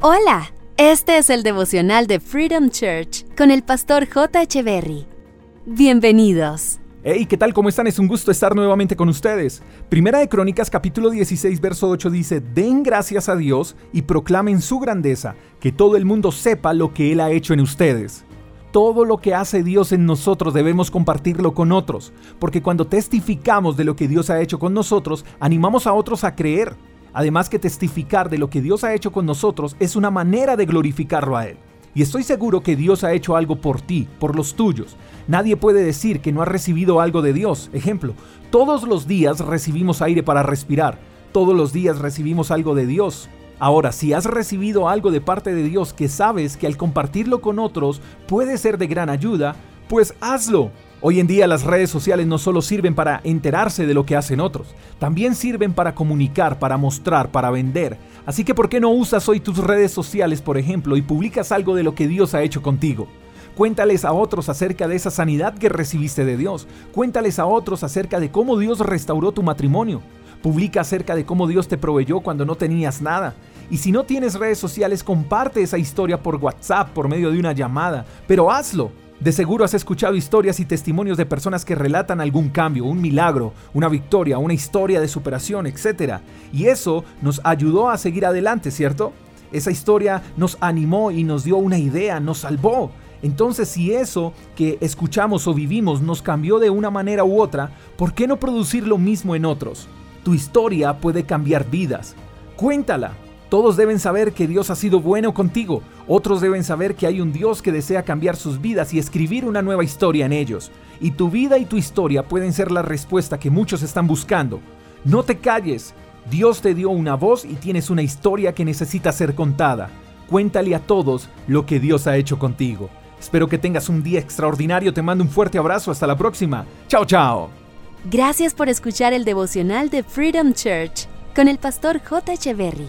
Hola, este es el devocional de Freedom Church con el pastor J. Berry. Bienvenidos. Hey, ¿qué tal? ¿Cómo están? Es un gusto estar nuevamente con ustedes. Primera de Crónicas capítulo 16 verso 8 dice, Den gracias a Dios y proclamen su grandeza, que todo el mundo sepa lo que Él ha hecho en ustedes. Todo lo que hace Dios en nosotros debemos compartirlo con otros, porque cuando testificamos de lo que Dios ha hecho con nosotros, animamos a otros a creer. Además que testificar de lo que Dios ha hecho con nosotros es una manera de glorificarlo a Él. Y estoy seguro que Dios ha hecho algo por ti, por los tuyos. Nadie puede decir que no ha recibido algo de Dios. Ejemplo, todos los días recibimos aire para respirar. Todos los días recibimos algo de Dios. Ahora, si has recibido algo de parte de Dios que sabes que al compartirlo con otros puede ser de gran ayuda, pues hazlo. Hoy en día las redes sociales no solo sirven para enterarse de lo que hacen otros, también sirven para comunicar, para mostrar, para vender. Así que ¿por qué no usas hoy tus redes sociales, por ejemplo, y publicas algo de lo que Dios ha hecho contigo? Cuéntales a otros acerca de esa sanidad que recibiste de Dios. Cuéntales a otros acerca de cómo Dios restauró tu matrimonio. Publica acerca de cómo Dios te proveyó cuando no tenías nada. Y si no tienes redes sociales, comparte esa historia por WhatsApp, por medio de una llamada. Pero hazlo. De seguro has escuchado historias y testimonios de personas que relatan algún cambio, un milagro, una victoria, una historia de superación, etc. Y eso nos ayudó a seguir adelante, ¿cierto? Esa historia nos animó y nos dio una idea, nos salvó. Entonces, si eso que escuchamos o vivimos nos cambió de una manera u otra, ¿por qué no producir lo mismo en otros? Tu historia puede cambiar vidas. Cuéntala, todos deben saber que Dios ha sido bueno contigo. Otros deben saber que hay un Dios que desea cambiar sus vidas y escribir una nueva historia en ellos. Y tu vida y tu historia pueden ser la respuesta que muchos están buscando. No te calles. Dios te dio una voz y tienes una historia que necesita ser contada. Cuéntale a todos lo que Dios ha hecho contigo. Espero que tengas un día extraordinario. Te mando un fuerte abrazo. Hasta la próxima. Chao, chao. Gracias por escuchar el devocional de Freedom Church con el pastor J. Echeverry.